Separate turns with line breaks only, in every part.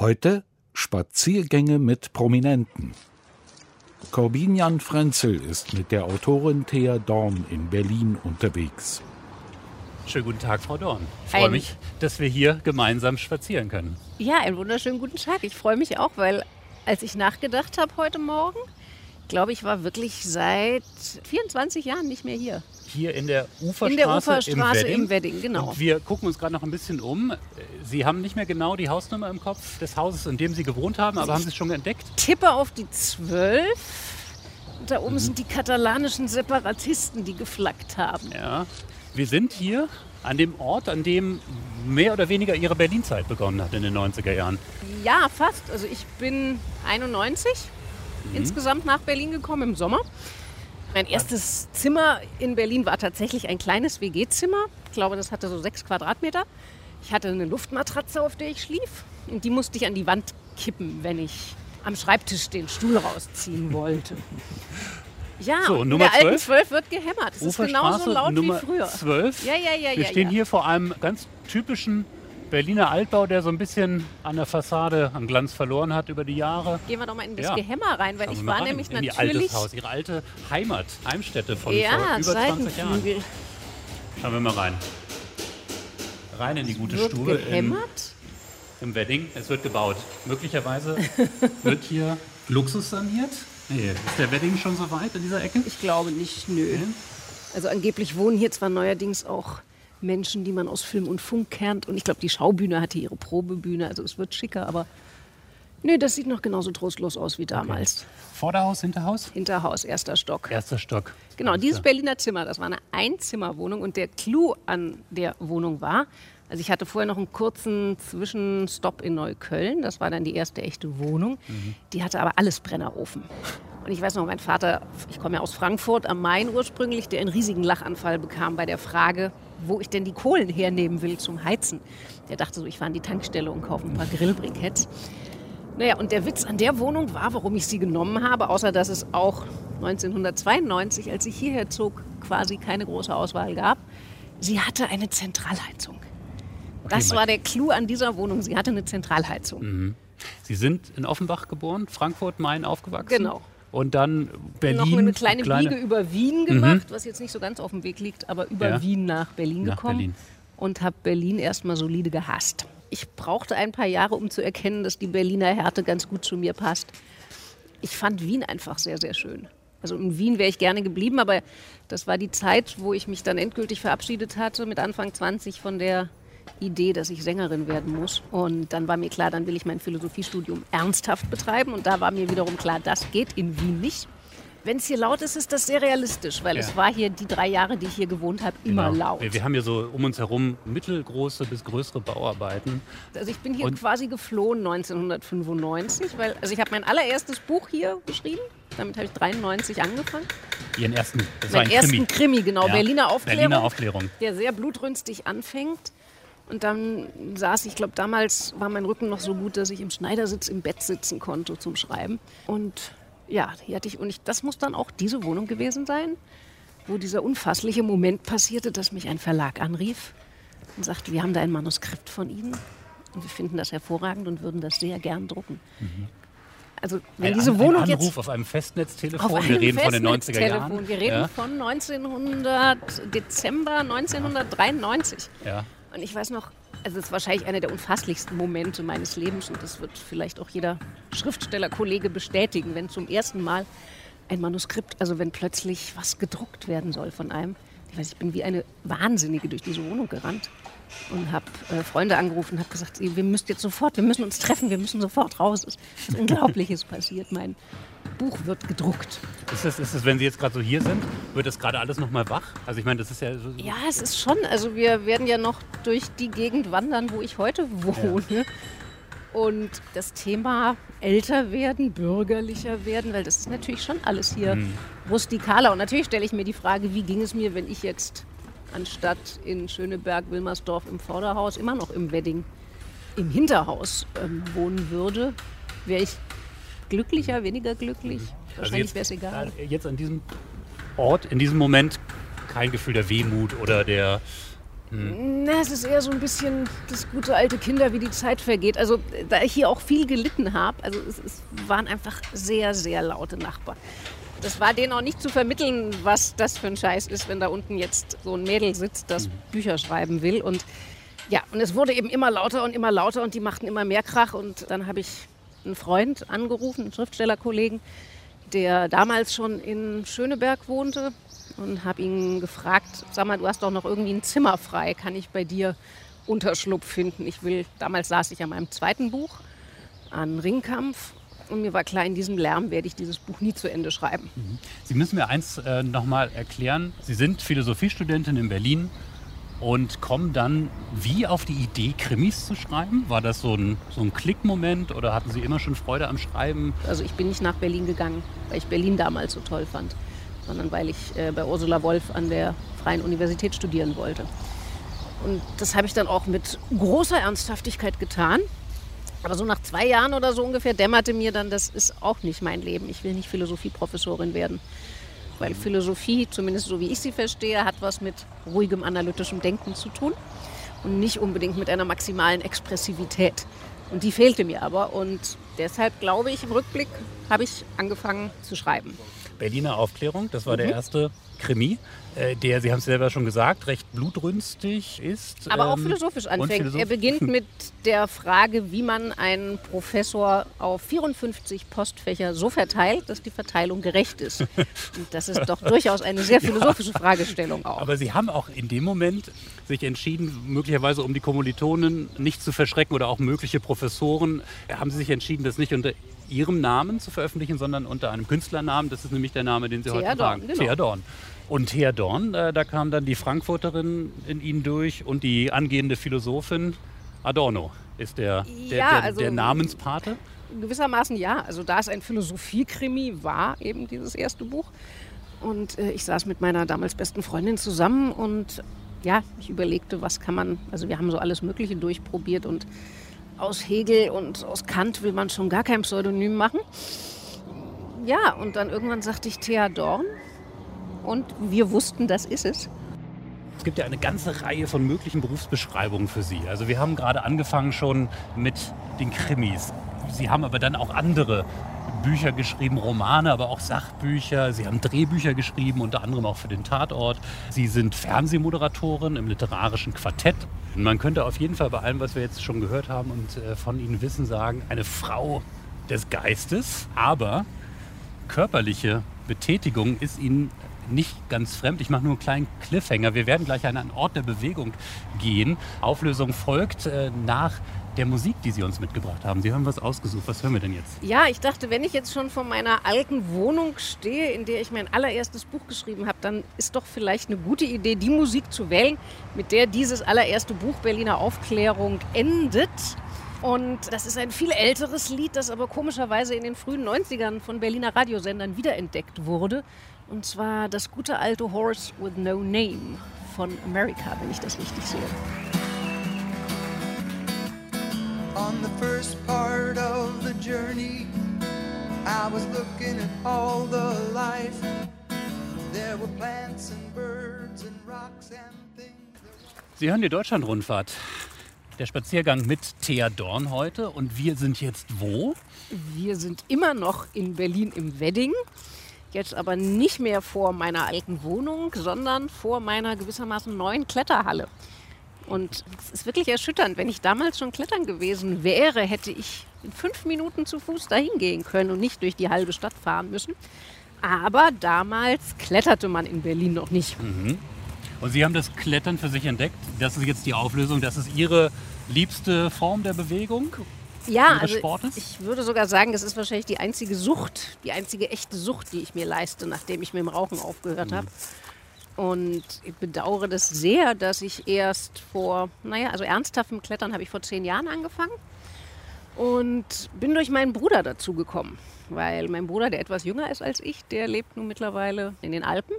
Heute Spaziergänge mit Prominenten. Corbinian Frenzel ist mit der Autorin Thea Dorn in Berlin unterwegs.
Schönen guten Tag, Frau Dorn. Ich freue mich, dass wir hier gemeinsam spazieren können.
Ja, einen wunderschönen guten Tag. Ich freue mich auch, weil als ich nachgedacht habe heute Morgen, glaube ich, war wirklich seit 24 Jahren nicht mehr hier.
Hier in der Uferstraße,
in der Uferstraße
im Wedding.
im Wedding, genau.
Und wir gucken uns gerade noch ein bisschen um. Sie haben nicht mehr genau die Hausnummer im Kopf des Hauses, in dem Sie gewohnt haben, aber haben Sie es schon entdeckt?
Tippe auf die 12. Und da oben
Mhm.
sind die katalanischen Separatisten, die geflaggt haben.
Ja. Wir sind hier an dem Ort, an dem mehr oder weniger Ihre Berlinzeit begonnen hat in den 90er Jahren.
Ja, fast. Also ich bin 91
Mhm.
insgesamt nach Berlin gekommen im Sommer. Mein erstes Zimmer in Berlin war tatsächlich ein kleines WG-Zimmer. Ich glaube, das hatte so sechs Quadratmeter. Ich hatte eine Luftmatratze, auf der ich schlief. Und die musste ich an die Wand kippen, wenn ich am Schreibtisch den Stuhl rausziehen wollte. Ja,
So, Nummer
der alten
12?
12 wird gehämmert. Es ist genauso laut
Nummer
wie früher.
12.
Ja, ja, ja,
Wir
ja,
stehen
ja.
hier vor einem ganz typischen Berliner Altbau, der so ein bisschen an der Fassade an Glanz verloren hat über die Jahre.
Gehen wir doch mal in das
Ja.
Gehämmer rein, weil
Schauen
ich war
rein
nämlich
in Ihr
natürlich...
altes Haus, Ihre alte Heimat, Heimstätte von
ja,
vor über 20 Jahren. Schauen wir mal rein. Rein in die gute
Wird
Stube im,
gehämmert?
im Wedding. Es wird gebaut. Möglicherweise wird hier Luxus saniert. Nee, ist der Wedding schon so weit in dieser Ecke?
Ich glaube nicht, nö. Also angeblich wohnen hier zwar neuerdings auch Menschen, die man aus Film und Funk kennt. Und ich glaube, die Schaubühne hatte ihre Probebühne. Also es wird schicker, aber nö, das sieht noch genauso trostlos aus wie damals.
Vorderhaus, Hinterhaus?
Hinterhaus, erster Stock.
Erster Stock.
Genau, dieses. Berliner Zimmer, das war eine Einzimmerwohnung und der Clou an der Wohnung war, also ich hatte vorher noch einen kurzen Zwischenstopp in Neukölln, das war dann die erste echte Wohnung, die hatte aber alles Brennerofen. Und ich weiß noch, mein Vater, ich komme ja aus Frankfurt am Main ursprünglich, der einen riesigen Lachanfall bekam bei der Frage, wo ich denn die Kohlen hernehmen will zum Heizen. Der dachte so, ich fahre an die Tankstelle und kaufe ein paar Grillbriketts. Naja, und der Witz an der Wohnung war, warum ich sie genommen habe, außer dass es auch 1992, als ich hierher zog, quasi keine große Auswahl gab. Sie hatte eine Zentralheizung. das
mein-
war der Clou an dieser Wohnung. Sie hatte eine Zentralheizung.
Sie sind in Offenbach geboren, Frankfurt, Main aufgewachsen.
Genau.
Und dann Berlin.
Noch eine kleine, Biege über Wien gemacht, was jetzt nicht so ganz auf dem Weg liegt, aber über
Ja.
Wien nach Berlin
Nach
gekommen.
Berlin.
Und habe Berlin erstmal solide gehasst. Ich brauchte ein paar Jahre, um zu erkennen, dass die Berliner Härte ganz gut zu mir passt. Ich fand Wien einfach sehr, sehr schön. Also in Wien wäre ich gerne geblieben, aber das war die Zeit, wo ich mich dann endgültig verabschiedet hatte, mit Anfang 20 von der Idee, dass ich Sängerin werden muss. Und dann war mir klar, dann will ich mein Philosophiestudium ernsthaft betreiben. Und da war mir wiederum klar, das geht in Wien nicht. Wenn es hier laut ist, ist das sehr realistisch, weil
Ja.
es war hier die drei Jahre, die ich hier gewohnt habe, immer
Genau.
laut.
Wir, wir haben hier so um uns herum mittelgroße bis größere Bauarbeiten.
Also ich bin hier
Und-
quasi geflohen 1995, weil also ich habe mein allererstes Buch hier geschrieben. Damit habe ich 93 angefangen.
Ihren ersten, das war ein
ersten
Krimi.
Krimi, genau,
Ja.
Berliner Aufklärung.
Berliner Aufklärung.
der sehr blutrünstig anfängt. Und dann saß ich, ich glaube, damals war mein Rücken noch so gut, dass ich im Schneidersitz im Bett sitzen konnte zum Schreiben. Und ja, hier hatte ich, und ich, das muss dann auch diese Wohnung gewesen sein, wo dieser unfassliche Moment passierte, dass mich ein Verlag anrief und sagte, wir haben da ein Manuskript von Ihnen und wir finden das hervorragend und würden das sehr gern drucken. Also wenn
Ein
diese
An-
Wohnung
ein
jetzt
Anruf auf einem Festnetztelefon.
auf
wir
einem
reden von den 90er Jahren.
Wir reden
ja,
von 1900, Dezember 1993.
ja.
Und ich weiß noch, also es ist wahrscheinlich einer der unfasslichsten Momente meines Lebens und das wird vielleicht auch jeder Schriftstellerkollege bestätigen, wenn zum ersten Mal ein Manuskript, also wenn plötzlich was gedruckt werden soll von einem. Ich weiß, ich bin wie eine Wahnsinnige durch diese Wohnung gerannt und habe äh, Freunde angerufen und habe gesagt, wir müssen jetzt sofort, wir müssen uns treffen, wir müssen sofort raus. Es ist Unglaubliches passiert. Mein Buch wird gedruckt.
Ist es, ist es, wenn Sie jetzt gerade so hier sind, wird das gerade alles nochmal wach? Also ich meine, das ist ja so,
Ja, es ist schon. Also wir werden ja noch durch die Gegend wandern, wo ich heute wohne. Und das Thema älter werden, bürgerlicher werden, weil das ist natürlich schon alles hier rustikaler. Und natürlich stelle ich mir die Frage, wie ging es mir, wenn ich jetzt anstatt in Schöneberg, Wilmersdorf im Vorderhaus immer noch im Wedding im Hinterhaus ähm, wohnen würde. Wäre ich glücklicher, weniger glücklich?
Also
Wahrscheinlich wäre es egal.
äh, Jetzt an diesem Ort, in diesem Moment kein Gefühl der Wehmut oder der,
Hm. Na, es ist eher so ein bisschen das gute alte Kinder, wie die Zeit vergeht. Also da ich hier auch viel gelitten habe, also es, es waren einfach sehr, sehr laute Nachbarn. Das war denen auch nicht zu vermitteln, was das für ein Scheiß ist, wenn da unten jetzt so ein Mädel sitzt, das mhm. Bücher schreiben will. Und ja, und es wurde eben immer lauter und immer lauter und die machten immer mehr Krach. Und dann habe ich einen Freund angerufen, einen Schriftstellerkollegen, der damals schon in Schöneberg wohnte und habe ihn gefragt, sag mal, du hast doch noch irgendwie ein Zimmer frei, kann ich bei dir Unterschlupf finden? Ich will, damals saß ich an meinem zweiten Buch, an Ringkampf und mir war klar, in diesem Lärm werde ich dieses Buch nie zu Ende schreiben. Mhm.
Sie müssen mir eins äh, nochmal erklären. Sie sind Philosophiestudentin in Berlin und kommen dann wie auf die Idee, Krimis zu schreiben? War das so ein, so ein Klickmoment oder hatten Sie immer schon Freude am Schreiben?
Also ich bin nicht nach Berlin gegangen, weil ich Berlin damals so toll fand sondern weil ich äh, bei Ursula Wolf an der Freien Universität studieren wollte. Und das habe ich dann auch mit großer Ernsthaftigkeit getan. Aber so nach zwei Jahren oder so ungefähr dämmerte mir dann, das ist auch nicht mein Leben. Ich will nicht Philosophieprofessorin werden. Weil Philosophie, zumindest so wie ich sie verstehe, hat was mit ruhigem analytischem Denken zu tun und nicht unbedingt mit einer maximalen Expressivität. Und die fehlte mir aber. Und deshalb glaube ich, im Rückblick habe ich angefangen zu schreiben.
Berliner Aufklärung. Das war mhm. der erste Krimi, der, Sie haben es selber schon gesagt, recht blutrünstig ist.
Aber auch ähm, philosophisch anfängt. Philosoph er beginnt mit der Frage, wie man einen Professor auf 54 Postfächer so verteilt, dass die Verteilung gerecht ist. Und das ist doch durchaus eine sehr philosophische ja. Fragestellung auch.
Aber Sie haben auch in dem Moment sich entschieden, möglicherweise um die Kommilitonen nicht zu verschrecken oder auch mögliche Professoren, haben Sie sich entschieden, das nicht unter Ihrem Namen zu veröffentlichen, sondern unter einem Künstlernamen. Das ist nämlich der Name, den Sie Thea heute tragen. Genau. Thea Dorn. Und Thea Dorn, äh, da kam dann die Frankfurterin in Ihnen durch und die angehende Philosophin Adorno ist der, der, ja, der, also der Namenspate.
Gewissermaßen ja. Also da es ein Philosophie-Krimi war, eben dieses erste Buch. Und äh, ich saß mit meiner damals besten Freundin zusammen und ja, ich überlegte, was kann man, also wir haben so alles Mögliche durchprobiert und aus Hegel und aus Kant will man schon gar kein Pseudonym machen. Ja, und dann irgendwann sagte ich Thea Dorn und wir wussten, das ist es.
Es gibt ja eine ganze Reihe von möglichen Berufsbeschreibungen für Sie. Also wir haben gerade angefangen schon mit den Krimis. Sie haben aber dann auch andere Bücher geschrieben, Romane, aber auch Sachbücher. Sie haben Drehbücher geschrieben, unter anderem auch für den Tatort. Sie sind Fernsehmoderatorin im literarischen Quartett. Man könnte auf jeden Fall bei allem, was wir jetzt schon gehört haben und äh, von Ihnen wissen, sagen, eine Frau des Geistes, aber körperliche Betätigung ist Ihnen nicht ganz fremd. Ich mache nur einen kleinen Cliffhanger. Wir werden gleich an einen Ort der Bewegung gehen. Auflösung folgt äh, nach der Musik, die Sie uns mitgebracht haben. Sie haben was ausgesucht. Was hören wir denn jetzt?
Ja, ich dachte, wenn ich jetzt schon vor meiner alten Wohnung stehe, in der ich mein allererstes Buch geschrieben habe, dann ist doch vielleicht eine gute Idee, die Musik zu wählen, mit der dieses allererste Buch Berliner Aufklärung endet. Und das ist ein viel älteres Lied, das aber komischerweise in den frühen 90ern von Berliner Radiosendern wiederentdeckt wurde. Und zwar das gute alte Horse with No Name von America, wenn ich das richtig sehe. on the first part of the journey. I was looking at all the life. There were plants and birds and rocks and things.
Sie hören die Deutschlandrundfahrt. Der Spaziergang mit Thea Dorn heute. Und wir sind jetzt wo?
Wir sind immer noch in Berlin im Wedding. Jetzt aber nicht mehr vor meiner alten Wohnung, sondern vor meiner gewissermaßen neuen Kletterhalle. Und es ist wirklich erschütternd. Wenn ich damals schon klettern gewesen wäre, hätte ich in fünf Minuten zu Fuß dahin gehen können und nicht durch die halbe Stadt fahren müssen. Aber damals kletterte man in Berlin noch nicht.
Mhm. Und Sie haben das Klettern für sich entdeckt. Das ist jetzt die Auflösung. Das ist Ihre liebste Form der Bewegung?
Ja, also ich würde sogar sagen, das ist wahrscheinlich die einzige Sucht, die einzige echte Sucht, die ich mir leiste, nachdem ich mit dem Rauchen aufgehört mhm. habe. Und ich bedauere das sehr, dass ich erst vor, naja, also ernsthaftem Klettern habe ich vor zehn Jahren angefangen und bin durch meinen Bruder dazu gekommen. Weil mein Bruder, der etwas jünger ist als ich, der lebt nun mittlerweile in den Alpen,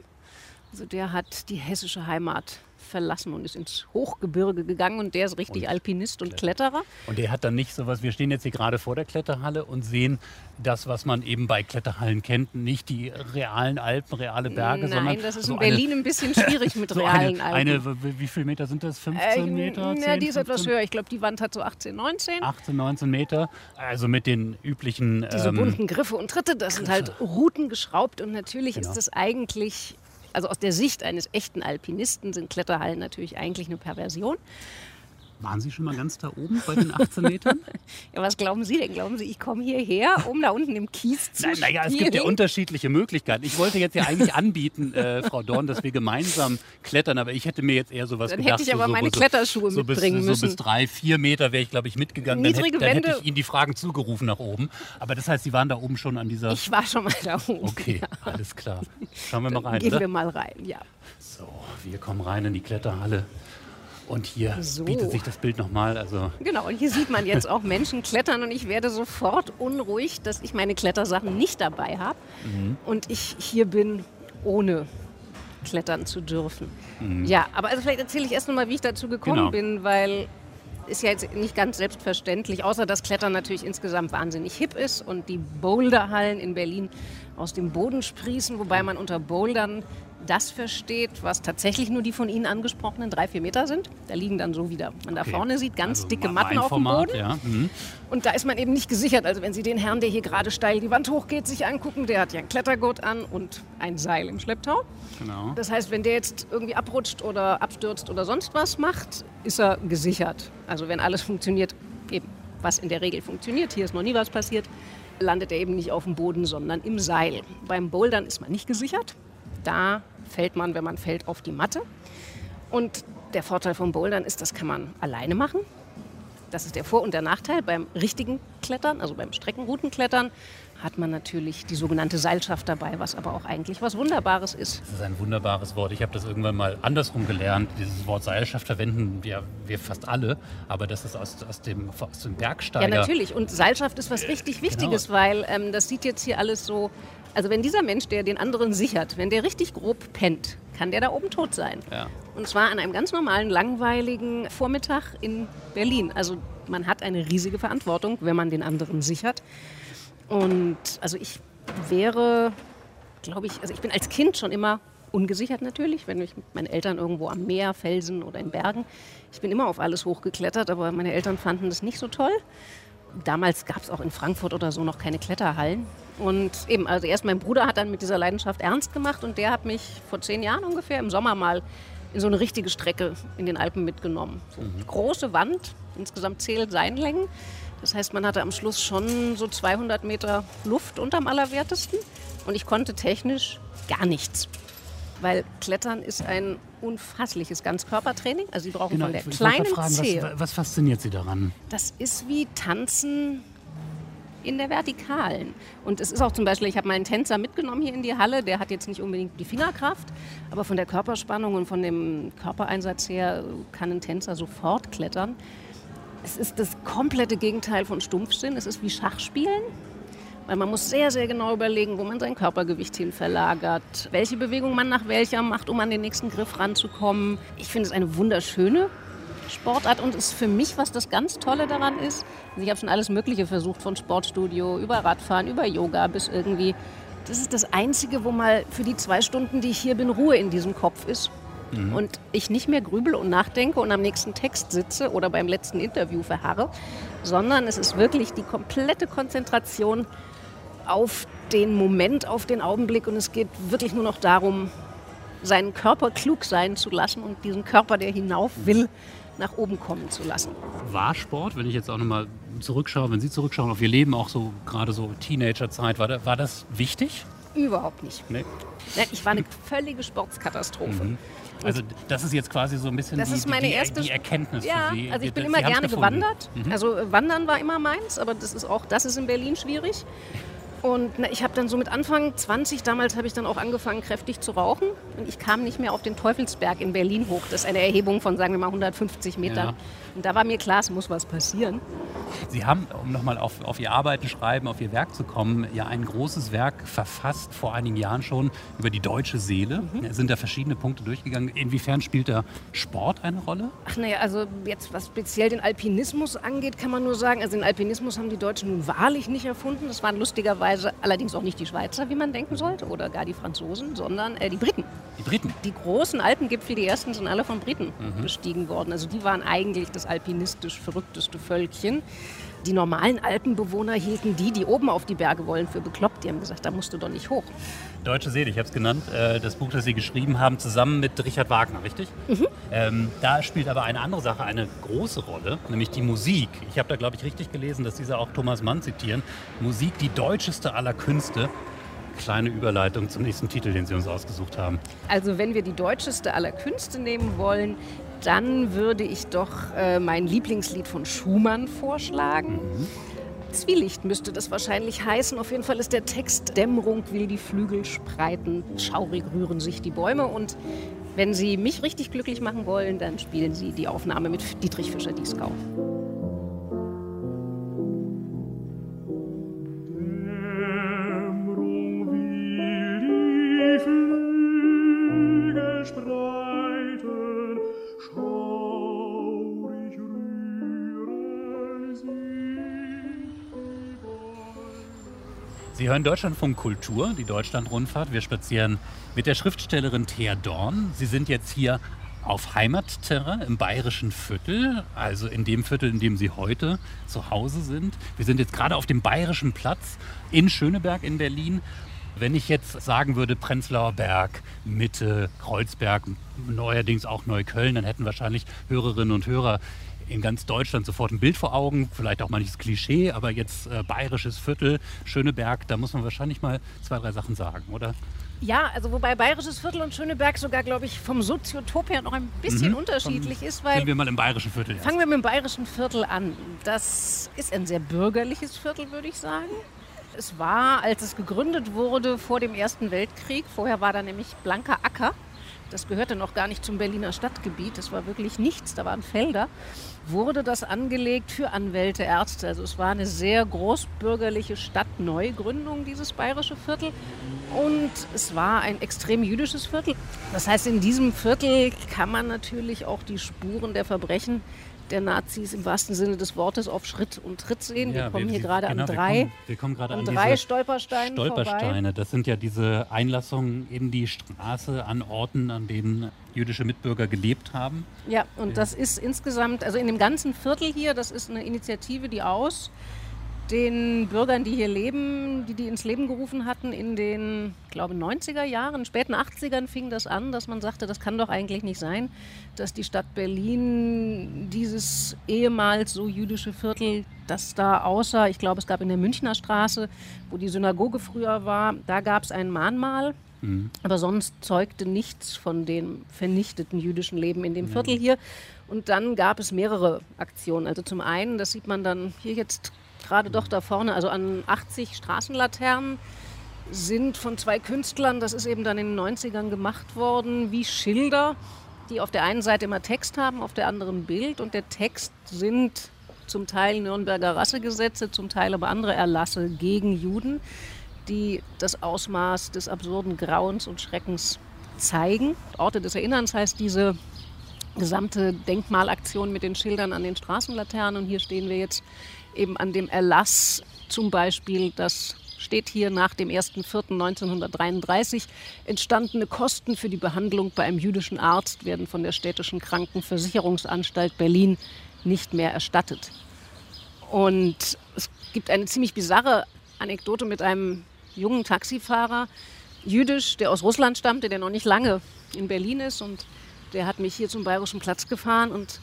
Also der hat die hessische Heimat verlassen und ist ins Hochgebirge gegangen und der ist richtig
Und
Alpinist und Kletterer.
Und der hat dann nicht sowas, wir stehen jetzt hier gerade vor der Kletterhalle und sehen das, was man eben bei Kletterhallen kennt, nicht die realen Alpen, reale Berge, sondern
Nein, das ist
so
in Berlin ein bisschen schwierig mit
so
realen
eine,
Alpen.
eine, wie viele Meter sind das? 15
Äh,
Meter? 10,
ja, die ist etwas
15?
höher. Ich glaube, die Wand hat so 18, 19.
18, 19 Meter. Also mit den üblichen.
Diese
ähm,
bunten Griffe und Tritte, das sind halt Routen geschraubt und natürlich
Genau.
ist es eigentlich, also aus der Sicht eines echten Alpinisten sind Kletterhallen natürlich eigentlich eine Perversion.
Waren Sie schon mal ganz da oben bei den 18 Metern?
Ja, was glauben Sie denn? Glauben Sie, ich komme hierher, um da unten im Kies zu
Nein, naja, es gibt ja unterschiedliche Möglichkeiten. Ich wollte jetzt ja eigentlich anbieten, äh, Frau Dorn, dass wir gemeinsam klettern, aber ich hätte mir jetzt eher sowas
Dann
gedacht.
hätte ich aber
so,
meine
so,
Kletterschuhe
so bis,
mitbringen
so
müssen.
bis drei, vier Meter wäre ich, glaube ich, mitgegangen. Dann hätte,
Niedrige
dann hätte
Wände.
ich Ihnen die Fragen zugerufen nach oben. Aber das heißt, Sie waren da oben schon an dieser...
Ich war schon mal da oben.
okay, alles klar. Schauen wir mal rein,
Gehen
oder?
wir mal rein, ja.
So, wir kommen rein in die Kletterhalle. Und hier
So.
bietet sich das Bild nochmal. Also
Genau, und hier sieht man jetzt auch Menschen klettern und ich werde sofort unruhig, dass ich meine Klettersachen nicht dabei habe
Mhm.
und ich hier bin, ohne klettern zu dürfen.
Mhm.
Ja, aber also vielleicht erzähle ich erst noch mal, wie ich dazu gekommen
Genau.
bin, weil ist ja jetzt nicht ganz selbstverständlich, außer dass Klettern natürlich insgesamt wahnsinnig hip ist und die Boulderhallen in Berlin aus dem Boden sprießen, wobei man unter Bouldern das versteht, was tatsächlich nur die von Ihnen angesprochenen drei, vier Meter sind. Da liegen dann so wieder, man da
okay.
vorne sieht, ganz
also
dicke Matten auf dem Boden.
Ja. Mhm.
Und da ist man eben nicht gesichert. Also wenn Sie den Herrn, der hier gerade steil die Wand hochgeht, sich angucken, der hat ja ein Klettergurt an und ein Seil im Schlepptau.
Genau.
Das heißt, wenn der jetzt irgendwie abrutscht oder abstürzt oder sonst was macht, ist er gesichert. Also wenn alles funktioniert, eben was in der Regel funktioniert, hier ist noch nie was passiert, landet er eben nicht auf dem Boden, sondern im Seil. Beim Bouldern ist man nicht gesichert. Da fällt man, wenn man fällt, auf die Matte. Und der Vorteil vom Bouldern ist, das kann man alleine machen. Das ist der Vor- und der Nachteil. Beim richtigen Klettern, also beim Streckenroutenklettern, hat man natürlich die sogenannte Seilschaft dabei, was aber auch eigentlich was Wunderbares ist.
Das ist ein wunderbares Wort. Ich habe das irgendwann mal andersrum gelernt. Dieses Wort Seilschaft verwenden wir, wir fast alle, aber das ist aus, aus, dem, aus dem Bergsteiger.
Ja, natürlich. Und Seilschaft ist was richtig Wichtiges, weil ähm, das sieht jetzt hier alles so. Also, wenn dieser Mensch, der den anderen sichert, wenn der richtig grob pennt, kann der da oben tot sein.
Ja.
Und zwar an einem ganz normalen, langweiligen Vormittag in Berlin. Also, man hat eine riesige Verantwortung, wenn man den anderen sichert. Und also, ich wäre, glaube ich, also ich bin als Kind schon immer ungesichert natürlich, wenn ich mit meinen Eltern irgendwo am Meer, Felsen oder in Bergen. Ich bin immer auf alles hochgeklettert, aber meine Eltern fanden das nicht so toll. Damals gab es auch in Frankfurt oder so noch keine Kletterhallen. Und eben, also erst mein Bruder hat dann mit dieser Leidenschaft ernst gemacht und der hat mich vor zehn Jahren ungefähr im Sommer mal in so eine richtige Strecke in den Alpen mitgenommen. So eine große Wand, insgesamt zählt Seinlängen. Das heißt, man hatte am Schluss schon so 200 Meter Luft unterm Allerwertesten und ich konnte technisch gar nichts. Weil Klettern ist ein unfassliches Ganzkörpertraining. Also Sie brauchen
Genau,
von der kleinen
fragen,
Zehe.
was, was fasziniert Sie daran?
Das ist wie Tanzen in der Vertikalen. Und es ist auch zum Beispiel, ich habe meinen Tänzer mitgenommen hier in die Halle, der hat jetzt nicht unbedingt die Fingerkraft, aber von der Körperspannung und von dem Körpereinsatz her kann ein Tänzer sofort klettern. Es ist das komplette Gegenteil von Stumpfsinn. Es ist wie Schachspielen. Weil man muss sehr, sehr genau überlegen, wo man sein Körpergewicht hin verlagert, welche Bewegung man nach welcher macht, um an den nächsten Griff ranzukommen. Ich finde es eine wunderschöne Sportart und ist für mich, was das ganz Tolle daran ist. Also ich habe schon alles Mögliche versucht, von Sportstudio über Radfahren, über Yoga bis irgendwie. Das ist das Einzige, wo mal für die zwei Stunden, die ich hier bin, Ruhe in diesem Kopf ist. Und ich nicht mehr grübel und nachdenke und am nächsten Text sitze oder beim letzten Interview verharre, sondern es ist wirklich die komplette Konzentration auf den Moment, auf den Augenblick und es geht wirklich nur noch darum, seinen Körper klug sein zu lassen und diesen Körper, der hinauf will, nach oben kommen zu lassen.
War Sport, wenn ich jetzt auch nochmal zurückschaue, wenn Sie zurückschauen auf Ihr Leben, auch so gerade so Teenagerzeit, war, da, war das wichtig?
Überhaupt nicht.
Nee.
Nein, ich war eine völlige Sportskatastrophe.
Also das ist jetzt quasi so ein bisschen
Das
die,
ist meine
die,
erste
die Erkenntnis
Ja,
für Sie.
also ich bin
Sie
immer gerne
gefunden.
gewandert.
Mhm.
Also äh, Wandern war immer meins, aber das ist auch das ist in Berlin schwierig. Und na, ich habe dann so mit Anfang 20, damals habe ich dann auch angefangen, kräftig zu rauchen. Und ich kam nicht mehr auf den Teufelsberg in Berlin hoch. Das ist eine Erhebung von, sagen wir mal, 150 Metern.
Ja.
Und da war mir klar, es muss was passieren.
Sie haben, um nochmal auf, auf Ihr Arbeiten schreiben, auf Ihr Werk zu kommen, ja ein großes Werk verfasst, vor einigen Jahren schon, über die deutsche Seele. Mhm. Sind da verschiedene Punkte durchgegangen. Inwiefern spielt da Sport eine Rolle?
Ach naja, also jetzt was speziell den Alpinismus angeht, kann man nur sagen, also den Alpinismus haben die Deutschen nun wahrlich nicht erfunden. Das waren lustigerweise allerdings auch nicht die Schweizer, wie man denken sollte, oder gar die Franzosen, sondern äh, die Briten.
Die Briten?
Die großen Alpengipfel, die ersten, sind alle von Briten mhm. bestiegen worden. Also die waren eigentlich das alpinistisch verrückteste Völkchen. Die normalen Alpenbewohner hielten die, die oben auf die Berge wollen, für bekloppt. Die haben gesagt, da musst du doch nicht hoch.
Deutsche Seele, ich habe es genannt, äh, das Buch, das Sie geschrieben haben, zusammen mit Richard Wagner, richtig? Mhm. Ähm, da spielt aber eine andere Sache eine große Rolle, nämlich die Musik. Ich habe da, glaube ich, richtig gelesen, dass diese auch Thomas Mann zitieren. Musik, die deutscheste aller Künste kleine Überleitung zum nächsten Titel, den Sie uns ausgesucht haben.
Also wenn wir die deutscheste aller Künste nehmen wollen, dann würde ich doch äh, mein Lieblingslied von Schumann vorschlagen. Mhm. Zwielicht müsste das wahrscheinlich heißen. Auf jeden Fall ist der Text Dämmerung will die Flügel spreiten, schaurig rühren sich die Bäume. Und wenn Sie mich richtig glücklich machen wollen, dann spielen Sie die Aufnahme mit Dietrich Fischer-Dieskau.
Sie hören Deutschlandfunk Kultur, die Deutschlandrundfahrt. Wir spazieren mit der Schriftstellerin Thea Dorn. Sie sind jetzt hier auf Heimatterrain im bayerischen Viertel, also in dem Viertel, in dem Sie heute zu Hause sind. Wir sind jetzt gerade auf dem bayerischen Platz in Schöneberg in Berlin. Wenn ich jetzt sagen würde Prenzlauer Berg, Mitte, Kreuzberg, neuerdings auch Neukölln, dann hätten wahrscheinlich Hörerinnen und Hörer in ganz Deutschland sofort ein Bild vor Augen, vielleicht auch manches Klischee, aber jetzt äh, bayerisches Viertel, Schöneberg, da muss man wahrscheinlich mal zwei, drei Sachen sagen, oder?
Ja, also wobei bayerisches Viertel und Schöneberg sogar, glaube ich, vom Soziotop her noch ein bisschen mhm. unterschiedlich ist. Weil
fangen wir mal im bayerischen Viertel
erst. Fangen wir mit dem bayerischen Viertel an. Das ist ein sehr bürgerliches Viertel, würde ich sagen. Es war, als es gegründet wurde, vor dem Ersten Weltkrieg. Vorher war da nämlich blanker Acker. Das gehörte noch gar nicht zum Berliner Stadtgebiet. Das war wirklich nichts. Da waren Felder wurde das angelegt für Anwälte, Ärzte. Also es war eine sehr großbürgerliche Stadtneugründung, dieses bayerische Viertel. Und es war ein extrem jüdisches Viertel. Das heißt, in diesem Viertel kann man natürlich auch die Spuren der Verbrechen der Nazis im wahrsten Sinne des Wortes auf Schritt und Tritt sehen. Ja, wir kommen wir, hier gerade genau, an drei,
wir kommen, wir kommen
an drei Stolpersteine.
Stolpersteine,
vorbei.
das sind ja diese Einlassungen in die Straße an Orten, an denen jüdische Mitbürger gelebt haben.
Ja, und ja. das ist insgesamt, also in dem ganzen Viertel hier, das ist eine Initiative, die aus den Bürgern, die hier leben, die die ins Leben gerufen hatten in den, glaube 90er Jahren, späten 80ern fing das an, dass man sagte, das kann doch eigentlich nicht sein, dass die Stadt Berlin dieses ehemals so jüdische Viertel, das da außer, ich glaube, es gab in der Münchner Straße, wo die Synagoge früher war, da gab es ein Mahnmal. Mhm. Aber sonst zeugte nichts von dem vernichteten jüdischen Leben in dem Viertel hier. Und dann gab es mehrere Aktionen. Also zum einen, das sieht man dann hier jetzt gerade doch da vorne, also an 80 Straßenlaternen sind von zwei Künstlern, das ist eben dann in den 90ern gemacht worden, wie Schilder, die auf der einen Seite immer Text haben, auf der anderen Bild. Und der Text sind zum Teil Nürnberger Rassegesetze, zum Teil aber andere Erlasse gegen Juden, die das Ausmaß des absurden Grauens und Schreckens zeigen. Orte des Erinnerns heißt diese gesamte Denkmalaktion mit den Schildern an den Straßenlaternen. Und hier stehen wir jetzt eben an dem Erlass zum Beispiel, das steht hier nach dem 1.4.1933, entstandene Kosten für die Behandlung bei einem jüdischen Arzt werden von der städtischen Krankenversicherungsanstalt Berlin nicht mehr erstattet. Und es gibt eine ziemlich bizarre Anekdote mit einem jungen Taxifahrer, jüdisch, der aus Russland stammte, der noch nicht lange in Berlin ist und der hat mich hier zum Bayerischen Platz gefahren und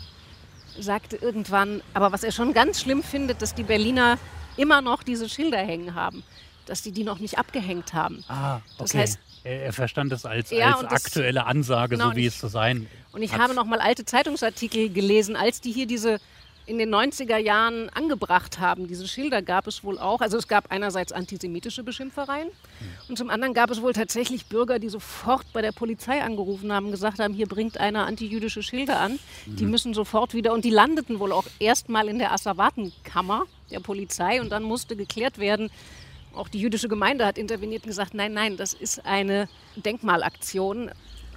sagte irgendwann, aber was er schon ganz schlimm findet, dass die Berliner immer noch diese Schilder hängen haben, dass die die noch nicht abgehängt haben.
Ah, okay. Das heißt, er, verstand das als, ja, als das, aktuelle Ansage, genau, so wie es zu sein
Und ich hat. habe noch mal alte Zeitungsartikel gelesen, als die hier diese in den 90er Jahren angebracht haben. Diese Schilder gab es wohl auch. Also es gab einerseits antisemitische Beschimpfereien und zum anderen gab es wohl tatsächlich Bürger, die sofort bei der Polizei angerufen haben, gesagt haben, hier bringt einer antijüdische Schilder an. Die müssen sofort wieder und die landeten wohl auch erstmal in der Asservatenkammer der Polizei und dann musste geklärt werden, auch die jüdische Gemeinde hat interveniert und gesagt, nein, nein, das ist eine Denkmalaktion.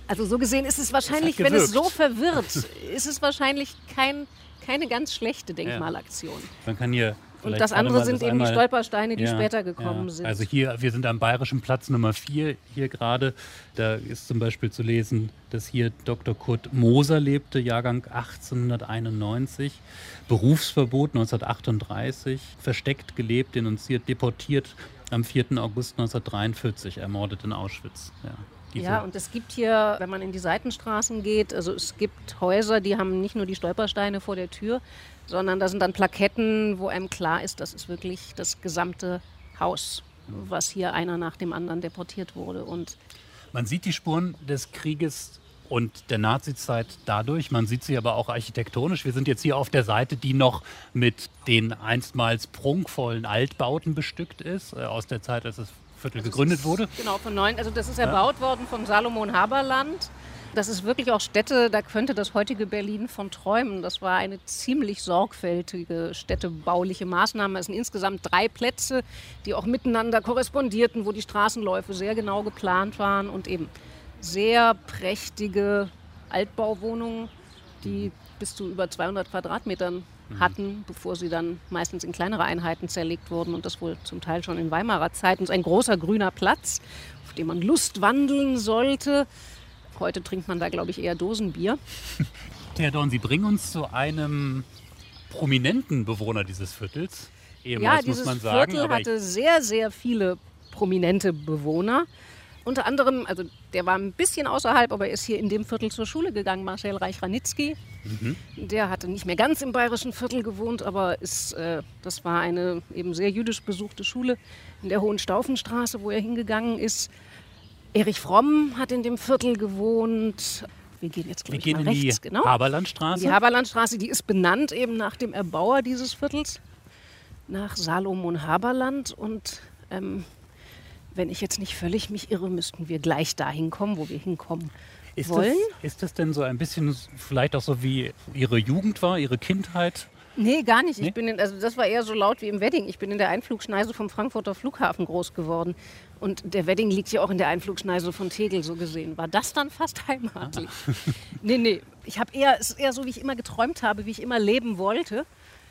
Also so gesehen ist es wahrscheinlich, wenn es so verwirrt, ist es wahrscheinlich kein, keine ganz schlechte Denkmalaktion.
Man kann hier
und das andere sind eben die Stolpersteine, die ja, später gekommen
ja.
sind.
Also hier, wir sind am bayerischen Platz Nummer 4 hier gerade. Da ist zum Beispiel zu lesen, dass hier Dr. Kurt Moser lebte, Jahrgang 1891, Berufsverbot 1938, versteckt gelebt, denunziert, deportiert am 4. August 1943, ermordet in Auschwitz. Ja.
Ja, und es gibt hier, wenn man in die Seitenstraßen geht, also es gibt Häuser, die haben nicht nur die Stolpersteine vor der Tür, sondern da sind dann Plaketten, wo einem klar ist, das ist wirklich das gesamte Haus, was hier einer nach dem anderen deportiert wurde. Und
man sieht die Spuren des Krieges und der Nazizeit dadurch. Man sieht sie aber auch architektonisch. Wir sind jetzt hier auf der Seite, die noch mit den einstmals prunkvollen Altbauten bestückt ist, äh, aus der Zeit, als das Viertel also gegründet wurde.
Genau, von neun. Also das ist erbaut ja. worden von Salomon Haberland. Das ist wirklich auch Städte, da könnte das heutige Berlin von träumen. Das war eine ziemlich sorgfältige städtebauliche Maßnahme. Es sind insgesamt drei Plätze, die auch miteinander korrespondierten, wo die Straßenläufe sehr genau geplant waren und eben sehr prächtige Altbauwohnungen, die bis zu über 200 Quadratmetern mhm. Hatten, bevor sie dann meistens in kleinere Einheiten zerlegt wurden und das wohl zum Teil schon in Weimarer Zeit. Und ein großer grüner Platz, auf dem man Lust wandeln sollte. Heute trinkt man da, glaube ich, eher Dosenbier.
Theodor, Sie bringen uns zu einem prominenten Bewohner dieses Viertels. Ehemals,
ja, dieses
muss man sagen,
Viertel hatte sehr, sehr viele prominente Bewohner. Unter anderem, also der war ein bisschen außerhalb, aber er ist hier in dem Viertel zur Schule gegangen, Marcel Reich-Ranitzky. Mhm. Der hatte nicht mehr ganz im bayerischen Viertel gewohnt, aber ist, äh, das war eine eben sehr jüdisch besuchte Schule in der Hohenstaufenstraße, wo er hingegangen ist. Erich Fromm hat in dem Viertel gewohnt. Wir gehen jetzt gleich mal in
rechts,
die genau.
Haberlandstraße.
Die Haberlandstraße, die ist benannt eben nach dem Erbauer dieses Viertels, nach Salomon Haberland. Und ähm, wenn ich jetzt nicht völlig mich irre, müssten wir gleich dahin kommen, wo wir hinkommen
ist
wollen.
Das, ist das denn so ein bisschen vielleicht auch so wie Ihre Jugend war, Ihre Kindheit?
Nee, gar nicht. Nee? Ich bin in, also das war eher so laut wie im Wedding. Ich bin in der Einflugschneise vom Frankfurter Flughafen groß geworden. Und der Wedding liegt ja auch in der Einflugschneise von Tegel so gesehen. War das dann fast heimatlich? Ah. nee, nee. Ich habe eher, es ist eher so, wie ich immer geträumt habe, wie ich immer leben wollte.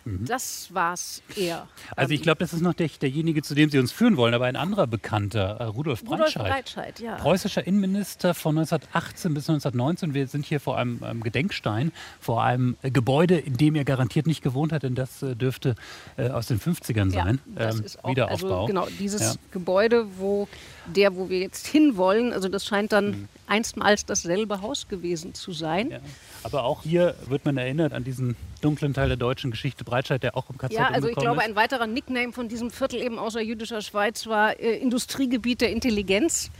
Mhm. Das war's eher.
Also ich glaube, das ist noch der, derjenige, zu dem Sie uns führen wollen, aber ein anderer Bekannter, äh, Rudolf Breitscheid. Rudolf Breitscheid, ja. Preußischer Innenminister von 1918 bis 1919. Wir sind hier vor einem, einem Gedenkstein, vor einem äh, Gebäude, in dem er garantiert nicht gewohnt hat, denn das äh, dürfte äh, aus den 50ern sein.
Ja, das ähm, ist auch, Wiederaufbau. Also genau, dieses ja. Gebäude, wo der, wo wir jetzt hinwollen, also das scheint dann mhm. einstmals dasselbe Haus gewesen zu sein. Ja.
Aber auch hier wird man erinnert an diesen dunklen Teil der deutschen Geschichte Breitscheid, der auch im KZ
Ja, also ich glaube,
ist.
ein weiterer Nickname von diesem Viertel eben außer jüdischer Schweiz war äh, Industriegebiet der Intelligenz.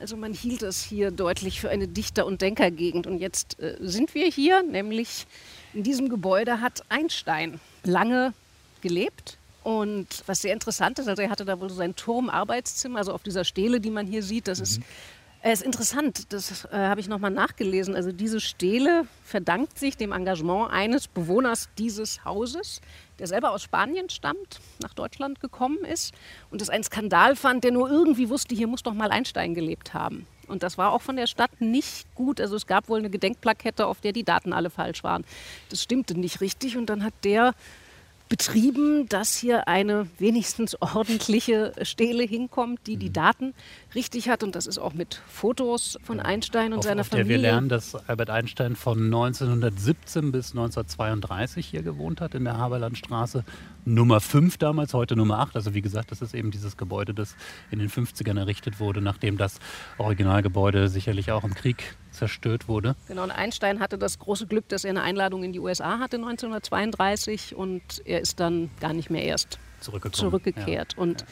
Also man hielt es hier deutlich für eine Dichter- und Denkergegend. Und jetzt äh, sind wir hier, nämlich in diesem Gebäude hat Einstein lange gelebt. Und was sehr interessant ist, also er hatte da wohl so sein Turmarbeitszimmer, also auf dieser Stele, die man hier sieht, das mhm. ist es äh, ist interessant, das äh, habe ich nochmal nachgelesen. Also diese Stele verdankt sich dem Engagement eines Bewohners dieses Hauses, der selber aus Spanien stammt, nach Deutschland gekommen ist und es einen Skandal fand, der nur irgendwie wusste, hier muss doch mal Einstein gelebt haben. Und das war auch von der Stadt nicht gut. Also es gab wohl eine Gedenkplakette, auf der die Daten alle falsch waren. Das stimmte nicht richtig und dann hat der betrieben, dass hier eine wenigstens ordentliche Stele hinkommt, die die mhm. Daten richtig hat. Und das ist auch mit Fotos von Einstein und
auf,
seiner
auf
Familie.
Wir lernen, dass Albert Einstein von 1917 bis 1932 hier gewohnt hat, in der Haberlandstraße. Nummer 5 damals, heute Nummer 8. Also wie gesagt, das ist eben dieses Gebäude, das in den 50ern errichtet wurde, nachdem das Originalgebäude sicherlich auch im Krieg zerstört wurde.
Genau, und Einstein hatte das große Glück, dass er eine Einladung in die USA hatte 1932 und er ist dann gar nicht mehr erst zurückgekehrt. Ja. Und ja.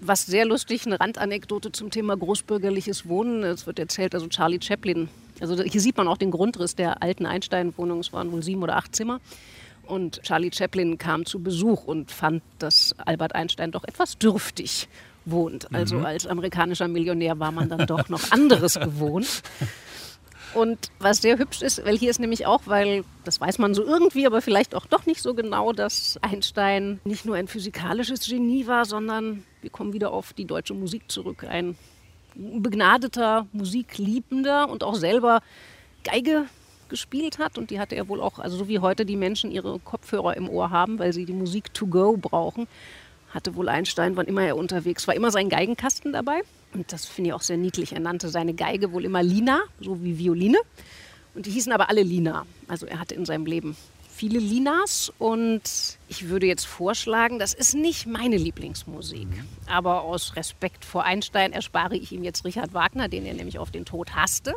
Was sehr lustig, eine Randanekdote zum Thema großbürgerliches Wohnen, es wird erzählt, also Charlie Chaplin, also hier sieht man auch den Grundriss der alten Einstein-Wohnung, es waren wohl sieben oder acht Zimmer. Und Charlie Chaplin kam zu Besuch und fand, dass Albert Einstein doch etwas dürftig wohnt. Also mhm. als amerikanischer Millionär war man dann doch noch anderes gewohnt. Und was sehr hübsch ist, weil hier ist nämlich auch, weil das weiß man so irgendwie, aber vielleicht auch doch nicht so genau, dass Einstein nicht nur ein physikalisches Genie war, sondern wir kommen wieder auf die deutsche Musik zurück, ein begnadeter Musikliebender und auch selber Geige gespielt hat. Und die hatte er wohl auch, also so wie heute die Menschen ihre Kopfhörer im Ohr haben, weil sie die Musik to go brauchen, hatte wohl Einstein, wann immer er unterwegs war, immer seinen Geigenkasten dabei. Und das finde ich auch sehr niedlich. Er nannte seine Geige wohl immer Lina, so wie Violine. Und die hießen aber alle Lina. Also er hatte in seinem Leben viele Linas und ich würde jetzt vorschlagen, das ist nicht meine Lieblingsmusik. Aber aus Respekt vor Einstein erspare ich ihm jetzt Richard Wagner, den er nämlich auf den Tod hasste.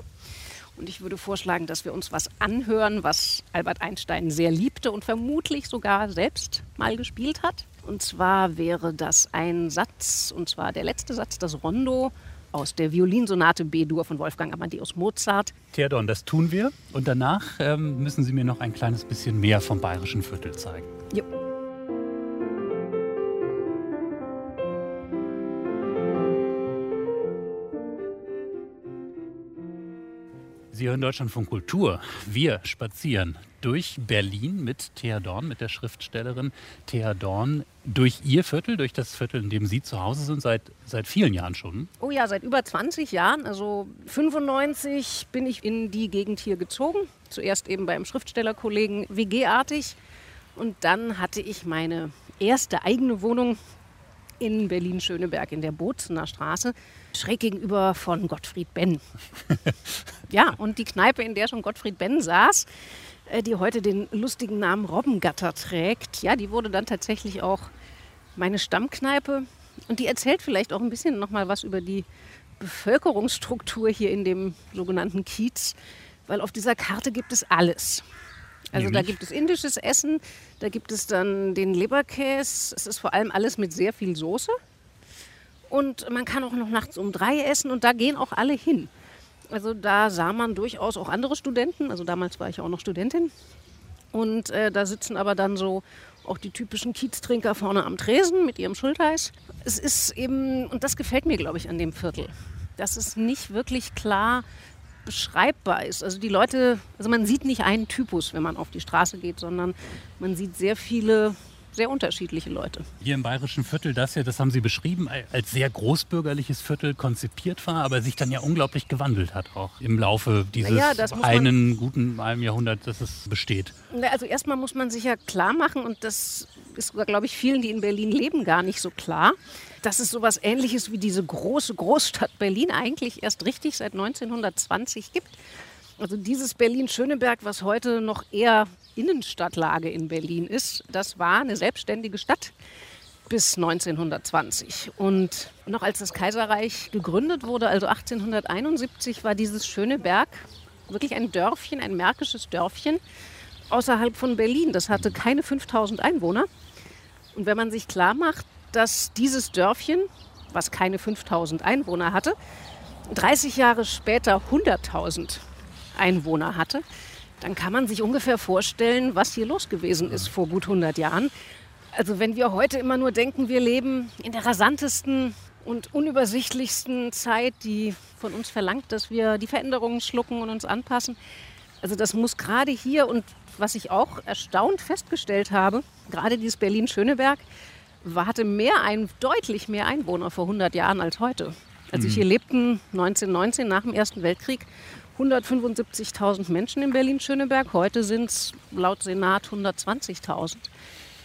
Und ich würde vorschlagen, dass wir uns was anhören, was Albert Einstein sehr liebte und vermutlich sogar selbst mal gespielt hat. Und zwar wäre das ein Satz, und zwar der letzte Satz, das Rondo aus der Violinsonate B-Dur von Wolfgang Amadeus Mozart.
Theodor, das tun wir. Und danach ähm, müssen Sie mir noch ein kleines bisschen mehr vom Bayerischen Viertel zeigen.
Jo.
Sie hören Deutschland von Kultur. Wir spazieren durch Berlin mit Thea Dorn, mit der Schriftstellerin Thea Dorn, durch Ihr Viertel, durch das Viertel, in dem Sie zu Hause sind, seit, seit vielen Jahren schon.
Oh ja, seit über 20 Jahren. Also 95 bin ich in die Gegend hier gezogen. Zuerst eben beim Schriftstellerkollegen WG-artig. Und dann hatte ich meine erste eigene Wohnung in Berlin-Schöneberg in der Bozener Straße, schräg gegenüber von Gottfried Benn. ja, und die Kneipe, in der schon Gottfried Benn saß, äh, die heute den lustigen Namen Robbengatter trägt, ja, die wurde dann tatsächlich auch meine Stammkneipe. Und die erzählt vielleicht auch ein bisschen nochmal was über die Bevölkerungsstruktur hier in dem sogenannten Kiez, weil auf dieser Karte gibt es alles. Also Nämlich? da gibt es indisches Essen, da gibt es dann den Leberkäse. Es ist vor allem alles mit sehr viel Soße. Und man kann auch noch nachts um drei essen und da gehen auch alle hin. Also da sah man durchaus auch andere Studenten. Also damals war ich auch noch Studentin. Und äh, da sitzen aber dann so auch die typischen Kieztrinker vorne am Tresen mit ihrem Schulteis. Es ist eben, und das gefällt mir, glaube ich, an dem Viertel, dass es nicht wirklich klar beschreibbar ist. Also die Leute, also man sieht nicht einen Typus, wenn man auf die Straße geht, sondern man sieht sehr viele sehr unterschiedliche Leute.
Hier im bayerischen Viertel, das ja, das haben Sie beschrieben, als sehr großbürgerliches Viertel konzipiert war, aber sich dann ja unglaublich gewandelt hat auch im Laufe dieses ja, einen guten halben Jahrhundert, das es besteht.
Also erstmal muss man sich ja klar machen und das ist, glaube ich, vielen, die in Berlin leben, gar nicht so klar, dass es sowas ähnliches wie diese große Großstadt Berlin eigentlich erst richtig seit 1920 gibt. Also dieses Berlin-Schöneberg, was heute noch eher Innenstadtlage in Berlin ist, das war eine selbstständige Stadt bis 1920. Und noch als das Kaiserreich gegründet wurde, also 1871, war dieses Schöneberg wirklich ein Dörfchen, ein märkisches Dörfchen außerhalb von Berlin. Das hatte keine 5000 Einwohner. Und wenn man sich klar macht, dass dieses Dörfchen, was keine 5000 Einwohner hatte, 30 Jahre später 100.000 Einwohner hatte, dann kann man sich ungefähr vorstellen, was hier los gewesen ist vor gut 100 Jahren. Also wenn wir heute immer nur denken, wir leben in der rasantesten und unübersichtlichsten Zeit, die von uns verlangt, dass wir die Veränderungen schlucken und uns anpassen. Also das muss gerade hier und was ich auch erstaunt festgestellt habe, gerade dieses Berlin-Schöneberg, hatte mehr ein, deutlich mehr Einwohner vor 100 Jahren als heute. Als ich mhm. hier lebten, 1919 nach dem Ersten Weltkrieg, 175.000 Menschen in Berlin-Schöneberg. Heute sind es laut Senat 120.000.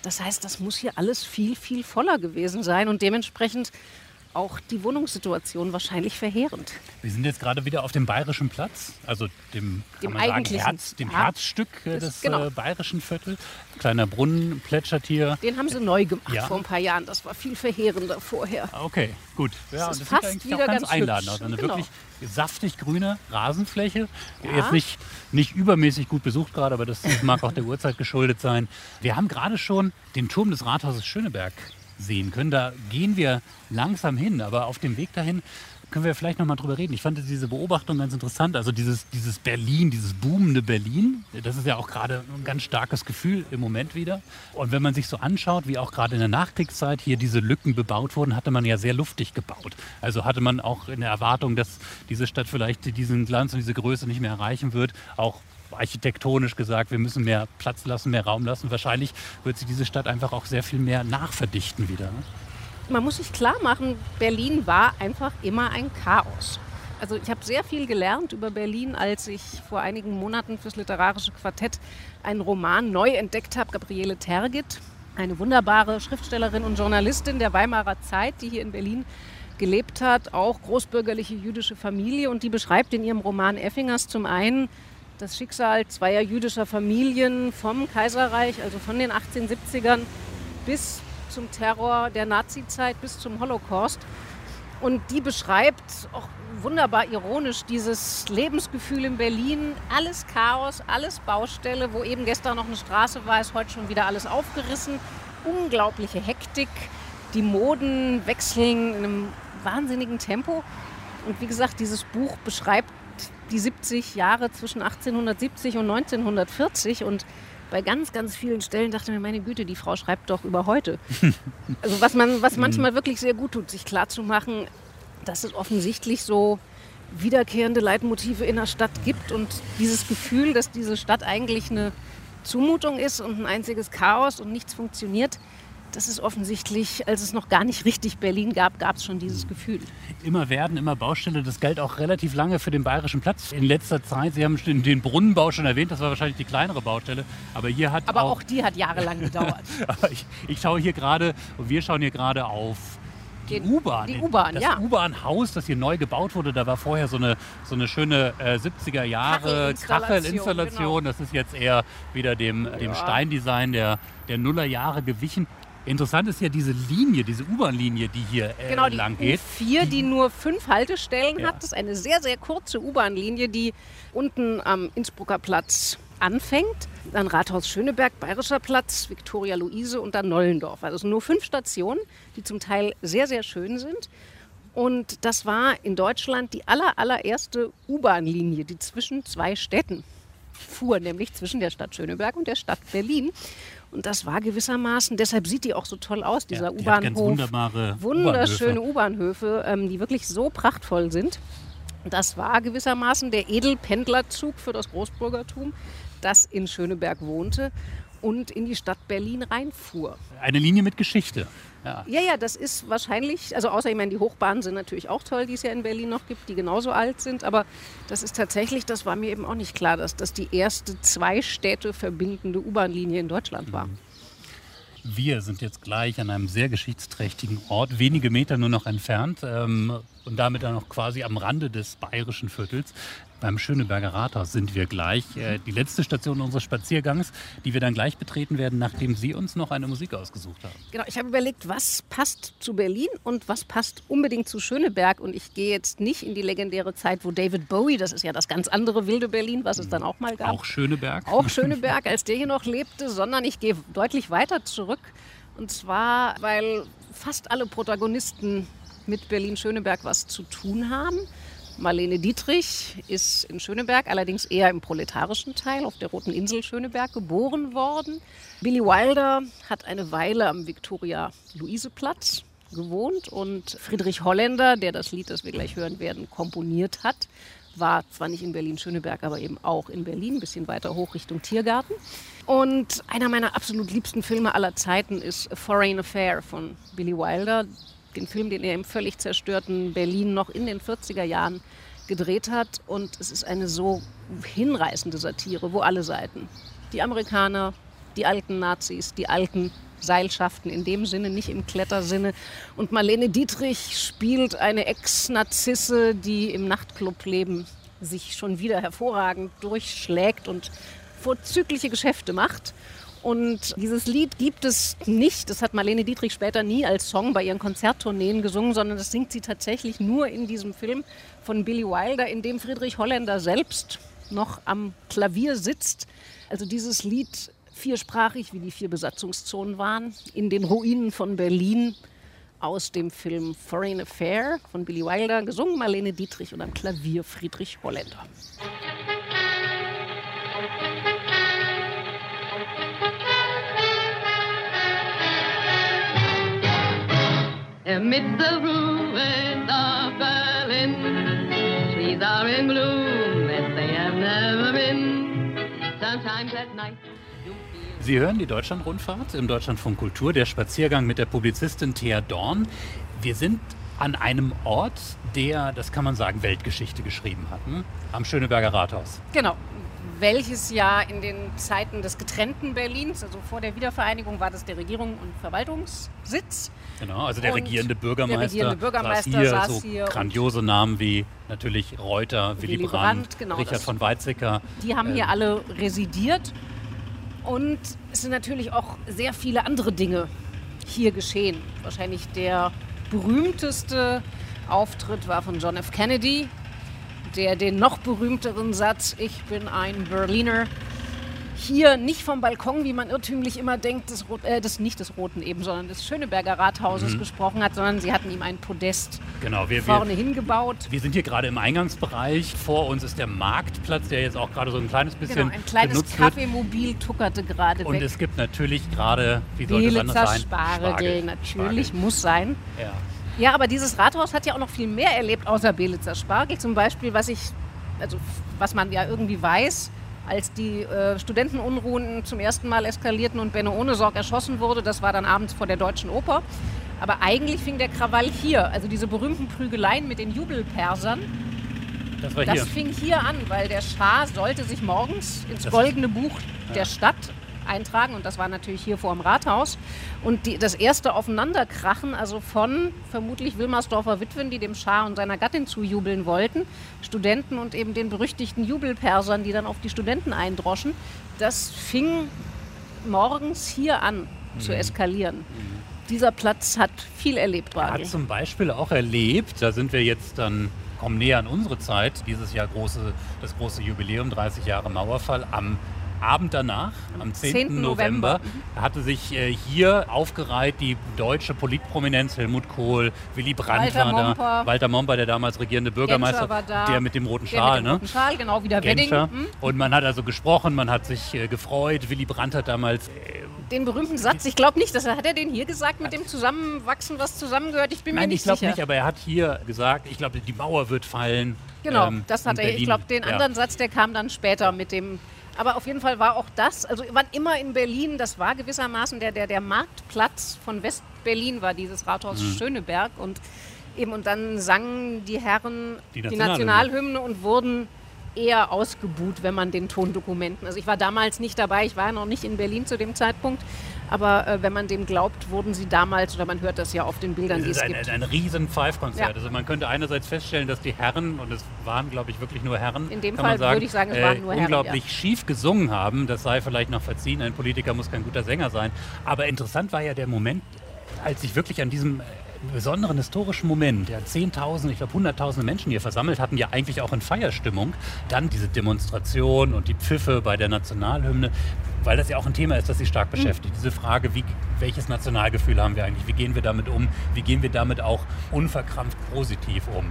Das heißt, das muss hier alles viel, viel voller gewesen sein und dementsprechend auch die Wohnungssituation wahrscheinlich verheerend.
Wir sind jetzt gerade wieder auf dem Bayerischen Platz, also dem,
dem eigentlichen
sagen, Herz, dem ja, Herzstück äh, des genau. äh, Bayerischen Viertels. Kleiner Brunnen plätschert hier.
Den haben sie neu gemacht ja. vor ein paar Jahren. Das war viel verheerender vorher.
Okay, gut.
Ja, das, das ist fast eigentlich wieder auch ganz, ganz einladend
aus. Eine genau. wirklich saftig grüne Rasenfläche. Ja. Jetzt nicht, nicht übermäßig gut besucht gerade, aber das mag auch der Uhrzeit geschuldet sein. Wir haben gerade schon den Turm des Rathauses Schöneberg sehen können. Da gehen wir langsam hin, aber auf dem Weg dahin können wir vielleicht noch mal drüber reden. Ich fand diese Beobachtung ganz interessant. Also dieses, dieses Berlin, dieses boomende Berlin, das ist ja auch gerade ein ganz starkes Gefühl im Moment wieder. Und wenn man sich so anschaut, wie auch gerade in der Nachkriegszeit hier diese Lücken bebaut wurden, hatte man ja sehr luftig gebaut. Also hatte man auch in der Erwartung, dass diese Stadt vielleicht diesen Glanz und diese Größe nicht mehr erreichen wird, auch architektonisch gesagt, wir müssen mehr Platz lassen, mehr Raum lassen. Wahrscheinlich wird sich diese Stadt einfach auch sehr viel mehr nachverdichten wieder. Ne?
man muss sich klar machen, Berlin war einfach immer ein Chaos. Also ich habe sehr viel gelernt über Berlin, als ich vor einigen Monaten fürs literarische Quartett einen Roman neu entdeckt habe, Gabriele Tergit, eine wunderbare Schriftstellerin und Journalistin der Weimarer Zeit, die hier in Berlin gelebt hat, auch großbürgerliche jüdische Familie und die beschreibt in ihrem Roman Effingers zum einen das Schicksal zweier jüdischer Familien vom Kaiserreich, also von den 1870ern bis zum Terror der Nazizeit bis zum Holocaust. Und die beschreibt auch wunderbar ironisch dieses Lebensgefühl in Berlin. Alles Chaos, alles Baustelle, wo eben gestern noch eine Straße war, ist heute schon wieder alles aufgerissen. Unglaubliche Hektik. Die Moden wechseln in einem wahnsinnigen Tempo. Und wie gesagt, dieses Buch beschreibt die 70 Jahre zwischen 1870 und 1940 und bei ganz, ganz vielen Stellen dachte ich mir, meine Güte, die Frau schreibt doch über heute. also was man, was manchmal wirklich sehr gut tut, sich klarzumachen, dass es offensichtlich so wiederkehrende Leitmotive in der Stadt gibt und dieses Gefühl, dass diese Stadt eigentlich eine Zumutung ist und ein einziges Chaos und nichts funktioniert, das ist offensichtlich, als es noch gar nicht richtig Berlin gab, gab es schon dieses Gefühl.
Immer werden, immer Baustelle. Das galt auch relativ lange für den Bayerischen Platz. In letzter Zeit, Sie haben den Brunnenbau schon erwähnt, das war wahrscheinlich die kleinere Baustelle. Aber hier hat
Aber
auch,
auch die hat jahrelang gedauert.
ich, ich schaue hier gerade, und wir schauen hier gerade auf die U-Bahn.
Die U-Bahn,
ja. Das U-Bahn-Haus, das hier neu gebaut wurde, da war vorher so eine, so eine schöne äh, 70er Jahre Kachelinstallation. Genau. Das ist jetzt eher wieder dem, ja. dem Steindesign der, der Nullerjahre gewichen. Interessant ist ja diese Linie, diese U-Bahn-Linie, die hier äh,
genau, die
lang geht.
U4, die nur fünf Haltestellen ja. hat. Das ist eine sehr, sehr kurze U-Bahn-Linie, die unten am Innsbrucker Platz anfängt. Dann Rathaus Schöneberg, Bayerischer Platz, Viktoria Luise und dann Nollendorf. Also es sind nur fünf Stationen, die zum Teil sehr, sehr schön sind. Und das war in Deutschland die aller, allererste U-Bahn-Linie, die zwischen zwei Städten fuhr, nämlich zwischen der Stadt Schöneberg und der Stadt Berlin. Und das war gewissermaßen, deshalb sieht die auch so toll aus, dieser ja, U-Bahnhof.
Wunderbare
Wunderschöne U-Bahnhöfe, ähm, die wirklich so prachtvoll sind. Das war gewissermaßen der Edelpendlerzug für das Großbürgertum, das in Schöneberg wohnte und in die Stadt Berlin reinfuhr.
Eine Linie mit Geschichte.
Ja. ja, ja, das ist wahrscheinlich, also außer ich meine, die Hochbahnen sind natürlich auch toll, die es ja in Berlin noch gibt, die genauso alt sind, aber das ist tatsächlich, das war mir eben auch nicht klar, dass das die erste zwei Städte verbindende U-Bahn-Linie in Deutschland war. Mhm.
Wir sind jetzt gleich an einem sehr geschichtsträchtigen Ort, wenige Meter nur noch entfernt ähm, und damit dann noch quasi am Rande des bayerischen Viertels. Beim Schöneberger Rathaus sind wir gleich. Äh, die letzte Station unseres Spaziergangs, die wir dann gleich betreten werden, nachdem Sie uns noch eine Musik ausgesucht haben.
Genau, ich habe überlegt, was passt zu Berlin und was passt unbedingt zu Schöneberg. Und ich gehe jetzt nicht in die legendäre Zeit, wo David Bowie, das ist ja das ganz andere wilde Berlin, was es dann auch mal gab.
Auch Schöneberg.
Auch Schöneberg, als der hier noch lebte, sondern ich gehe deutlich weiter zurück. Und zwar, weil fast alle Protagonisten mit Berlin-Schöneberg was zu tun haben. Marlene Dietrich ist in Schöneberg, allerdings eher im proletarischen Teil, auf der Roten Insel Schöneberg, geboren worden. Billy Wilder hat eine Weile am Viktoria-Luise-Platz gewohnt und Friedrich Holländer, der das Lied, das wir gleich hören werden, komponiert hat, war zwar nicht in Berlin-Schöneberg, aber eben auch in Berlin, ein bisschen weiter hoch Richtung Tiergarten. Und einer meiner absolut liebsten Filme aller Zeiten ist A Foreign Affair von Billy Wilder den Film, den er im völlig zerstörten Berlin noch in den 40er Jahren gedreht hat. Und es ist eine so hinreißende Satire, wo alle Seiten, die Amerikaner, die alten Nazis, die alten Seilschaften in dem Sinne, nicht im Klettersinne. Und Marlene Dietrich spielt eine Ex-Narzisse, die im Nachtclubleben sich schon wieder hervorragend durchschlägt und vorzügliche Geschäfte macht. Und dieses Lied gibt es nicht. Das hat Marlene Dietrich später nie als Song bei ihren Konzerttourneen gesungen, sondern das singt sie tatsächlich nur in diesem Film von Billy Wilder, in dem Friedrich Holländer selbst noch am Klavier sitzt. Also dieses Lied viersprachig, wie die vier Besatzungszonen waren, in den Ruinen von Berlin aus dem Film Foreign Affair von Billy Wilder, gesungen Marlene Dietrich und am Klavier Friedrich Holländer. Amid the ruins of Berlin, trees are in bloom as they have never been. Sometimes at night. Sie hören die Deutschlandrundfahrt im Deutschlandfunk Kultur, der Spaziergang mit der Publizistin Thea Dorn. Wir sind an einem Ort, der, das kann man sagen, Weltgeschichte geschrieben hat, hm? am Schöneberger Rathaus. Genau, welches ja in den Zeiten des getrennten Berlins, also vor der Wiedervereinigung, war das der Regierung und Verwaltungssitz. Genau, also der und regierende Bürgermeister, der regierende Bürgermeister saß hier, saß so hier grandiose Namen wie natürlich Reuter, Willy, Willy Brandt, Brandt genau, Richard von Weizsäcker. Die haben ähm, hier alle residiert und es sind natürlich auch sehr viele andere Dinge hier geschehen. Wahrscheinlich der berühmteste Auftritt war von John F. Kennedy, der den noch berühmteren Satz, ich bin ein Berliner, hier nicht vom Balkon, wie man irrtümlich immer denkt, des, äh, des nicht des Roten eben, sondern des Schöneberger Rathauses mhm. gesprochen hat, sondern sie hatten ihm ein Podest genau, wir, vorne wir, hingebaut. Wir sind hier gerade im Eingangsbereich. Vor uns ist der Marktplatz, der jetzt auch gerade so ein kleines bisschen genau, ein kleines Kaffeemobil tuckerte gerade Und weg. es gibt natürlich gerade, wie sollte es anders sein? Spargel, Spargel. natürlich, Spargel. muss sein. Ja. Ja, aber dieses Rathaus hat ja auch noch viel mehr erlebt außer Belitzer Spargel. Zum Beispiel, was ich, also was man ja irgendwie weiß, als die äh, Studentenunruhen zum ersten Mal eskalierten und Benno Ohnesorg erschossen wurde, das war dann abends vor der Deutschen Oper. Aber eigentlich fing der Krawall hier, also diese berühmten Prügeleien mit den Jubelpersern. Das, war hier. das fing hier an, weil der Schah sollte sich morgens ins das goldene Buch ja. der Stadt eintragen und das war natürlich hier vor dem Rathaus. Und die, das erste Aufeinanderkrachen, also von vermutlich Wilmersdorfer Witwen, die dem Schah und seiner Gattin zujubeln wollten, Studenten und eben den berüchtigten Jubelpersern, die dann auf die Studenten eindroschen, das fing morgens hier an mhm. zu eskalieren. Mhm. Dieser Platz hat viel erlebt, Barney. Hat zum Beispiel auch erlebt, da sind wir jetzt dann kommen näher an unsere Zeit, dieses Jahr große, das große Jubiläum, 30 Jahre Mauerfall, am Abend danach, am 10. 10. November, hatte sich äh, hier aufgereiht die deutsche Politprominenz, Helmut Kohl, Willy Brandt Walter war da, Momper. Walter Momper, der damals regierende Bürgermeister, der mit dem roten Schal. Der mit dem roten Schal, genau, wie der Wedding. Mhm. Und man hat also gesprochen, man hat sich äh, gefreut. Willy Brandt hat damals... Äh, den berühmten Satz, ich glaube nicht, dass er, hat er den hier gesagt mit dem Zusammenwachsen, was zusammengehört? Ich bin Nein, mir nicht sicher. Nein, ich glaube nicht, aber er hat hier gesagt, ich glaube, die Mauer wird fallen. Genau, ähm, das hat er. Berlin, ich glaube, den ja. anderen Satz, der kam dann später mit dem aber auf jeden Fall war auch das, also wann immer in Berlin, das war gewissermaßen der, der, der Marktplatz von West-Berlin, war dieses Rathaus mhm. Schöneberg. Und eben, und dann sangen die Herren die, die Nationalhymne und wurden eher ausgebuht, wenn man den Tondokumenten. Also ich war damals nicht dabei, ich war ja noch nicht in Berlin zu dem Zeitpunkt. Aber äh, wenn man dem glaubt, wurden sie damals, oder man hört das ja auf den Bildern, die es ein, gibt. Ein, ein riesen Five-Konzert. Ja. Also man könnte einerseits feststellen, dass die Herren, und es waren, glaube ich, wirklich nur Herren, in dem Fall sagen, würde ich sagen, es waren äh, nur Herren, unglaublich ja. schief gesungen haben. Das sei vielleicht noch verziehen. Ein Politiker muss kein guter Sänger sein. Aber interessant war ja der Moment, als ich wirklich an diesem besonderen historischen Moment, ja, Zehntausende, ich glaube Hunderttausende Menschen hier versammelt hatten, ja eigentlich auch in Feierstimmung. Dann diese Demonstration und die Pfiffe bei der Nationalhymne, weil das ja auch ein Thema ist, das sie stark beschäftigt. Diese Frage, wie, welches Nationalgefühl haben wir eigentlich? Wie gehen wir damit um? Wie gehen wir damit auch unverkrampft positiv um?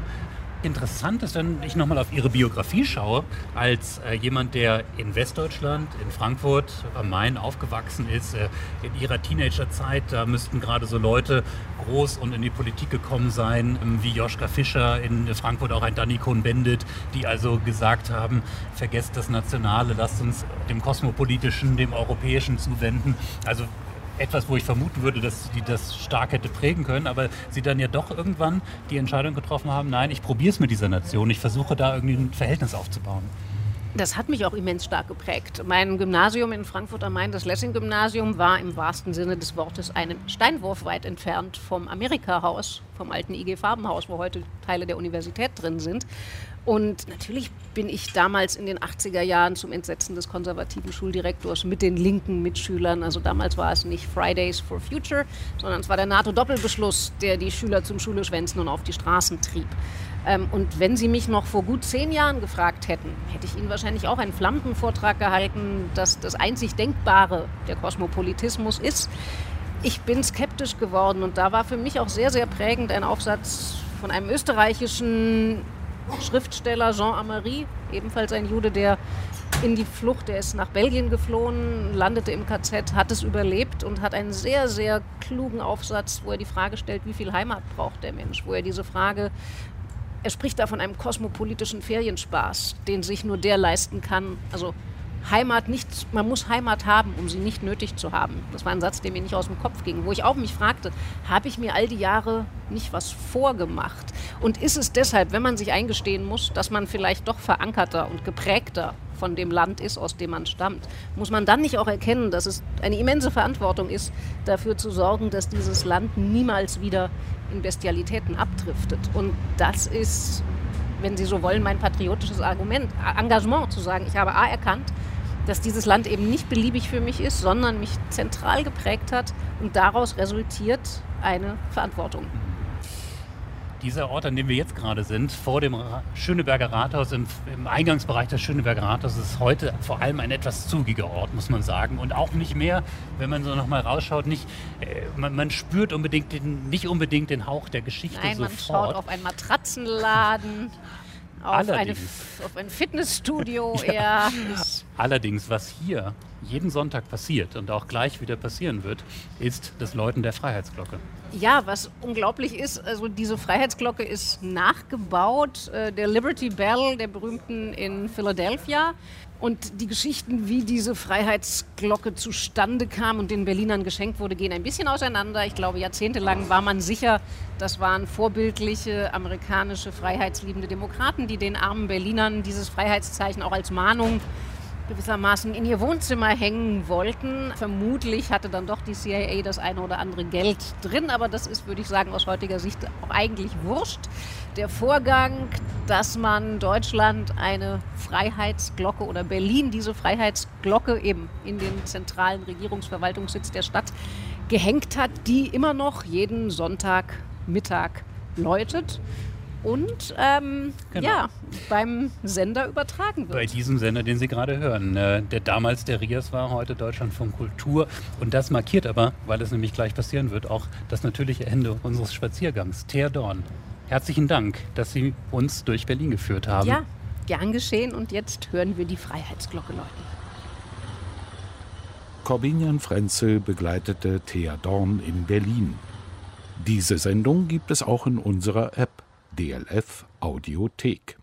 Interessant ist, wenn ich nochmal auf Ihre Biografie schaue, als äh, jemand, der in Westdeutschland, in Frankfurt am Main aufgewachsen ist, äh, in Ihrer Teenagerzeit, da müssten gerade so Leute groß und in die Politik gekommen sein, ähm, wie Joschka Fischer in Frankfurt, auch ein Danny Cohn-Bendit, die also gesagt haben, vergesst das Nationale, lasst uns dem Kosmopolitischen, dem Europäischen zuwenden. Also etwas, wo ich vermuten würde, dass die das stark hätte prägen können, aber sie dann ja doch irgendwann die Entscheidung getroffen haben, nein, ich probiere es mit dieser Nation, ich versuche da irgendwie ein Verhältnis aufzubauen. Das hat mich auch immens stark geprägt. Mein Gymnasium in Frankfurt am Main, das Lessing-Gymnasium, war im wahrsten Sinne des Wortes einen Steinwurf weit entfernt vom Amerika-Haus, vom alten IG Farbenhaus, wo heute Teile der Universität drin sind. Und natürlich bin ich damals in den 80er Jahren zum Entsetzen des konservativen Schuldirektors mit den linken Mitschülern, also damals war es nicht Fridays for Future, sondern es war der NATO-Doppelbeschluss, der die Schüler zum Schuleschwänzen und auf die Straßen trieb. Ähm, und wenn Sie mich noch vor gut zehn Jahren gefragt hätten, hätte ich Ihnen wahrscheinlich auch einen flammenden Vortrag gehalten, dass das einzig Denkbare der Kosmopolitismus ist. Ich bin skeptisch geworden und da war für mich auch sehr, sehr prägend ein Aufsatz von einem österreichischen Schriftsteller, Jean Amary, ebenfalls ein Jude, der in die Flucht, der ist nach Belgien geflohen, landete im KZ, hat es überlebt und hat einen sehr, sehr klugen Aufsatz, wo er die Frage stellt, wie viel Heimat braucht der Mensch, wo er diese Frage er spricht da von einem kosmopolitischen Ferienspaß, den sich nur der leisten kann. Also Heimat nicht, man muss Heimat haben, um sie nicht nötig zu haben. Das war ein Satz, der mir nicht aus dem Kopf ging, wo ich auch mich fragte, habe ich mir all die Jahre nicht was vorgemacht? Und ist es deshalb, wenn man sich eingestehen muss, dass man vielleicht doch verankerter und geprägter von dem Land ist, aus dem man stammt, muss man dann nicht auch erkennen, dass es eine immense Verantwortung ist, dafür zu sorgen, dass dieses Land niemals wieder in Bestialitäten abdriftet. Und das ist, wenn Sie so wollen, mein patriotisches Argument, Engagement zu sagen, ich habe A erkannt, dass dieses Land eben nicht beliebig für mich ist, sondern mich zentral geprägt hat und daraus resultiert eine Verantwortung
dieser Ort, an dem wir jetzt gerade sind, vor dem Schöneberger Rathaus, im, im, Eingangsbereich des Schöneberger Rathauses, ist heute vor allem ein etwas zugiger Ort, muss man sagen. Und auch nicht mehr, wenn man so nochmal rausschaut, nicht, äh, man, man, spürt unbedingt den, nicht unbedingt den Hauch der Geschichte
Nein,
sofort.
man schaut auf einen Matratzenladen. Auf, eine, auf, ein Fitnessstudio
ja. eher. Allerdings, was hier jeden Sonntag passiert und auch gleich wieder passieren wird, ist das Läuten der Freiheitsglocke.
Ja, was unglaublich ist, also diese Freiheitsglocke ist nachgebaut, äh, der Liberty Bell, der berühmten in Philadelphia. Und die Geschichten, wie diese Freiheitsglocke zustande kam und den Berlinern geschenkt wurde, gehen ein bisschen auseinander. Ich glaube, jahrzehntelang war man sicher, das waren vorbildliche amerikanische freiheitsliebende Demokraten, die den armen Berlinern dieses Freiheitszeichen auch als Mahnung gewissermaßen in ihr Wohnzimmer hängen wollten. Vermutlich hatte dann doch die CIA das eine oder andere Geld drin, aber das ist, würde ich sagen, aus heutiger Sicht auch eigentlich wurscht. Der Vorgang, dass man Deutschland eine Freiheitsglocke oder Berlin diese Freiheitsglocke eben in den zentralen Regierungsverwaltungssitz der Stadt gehängt hat, die immer noch jeden Sonntagmittag läutet und ähm, genau. ja, beim Sender übertragen wird.
Bei diesem Sender, den Sie gerade hören, äh, der damals der RIAS war, heute Deutschland von Kultur. Und das markiert aber, weil es nämlich gleich passieren wird, auch das natürliche Ende unseres Spaziergangs. Thea Dorn, herzlichen Dank, dass Sie uns durch Berlin geführt haben.
Ja, gern geschehen. Und jetzt hören wir die Freiheitsglocke läuten.
Corbinian Frenzel begleitete Thea Dorn in Berlin. Diese Sendung gibt es auch in unserer App DLF Audiothek.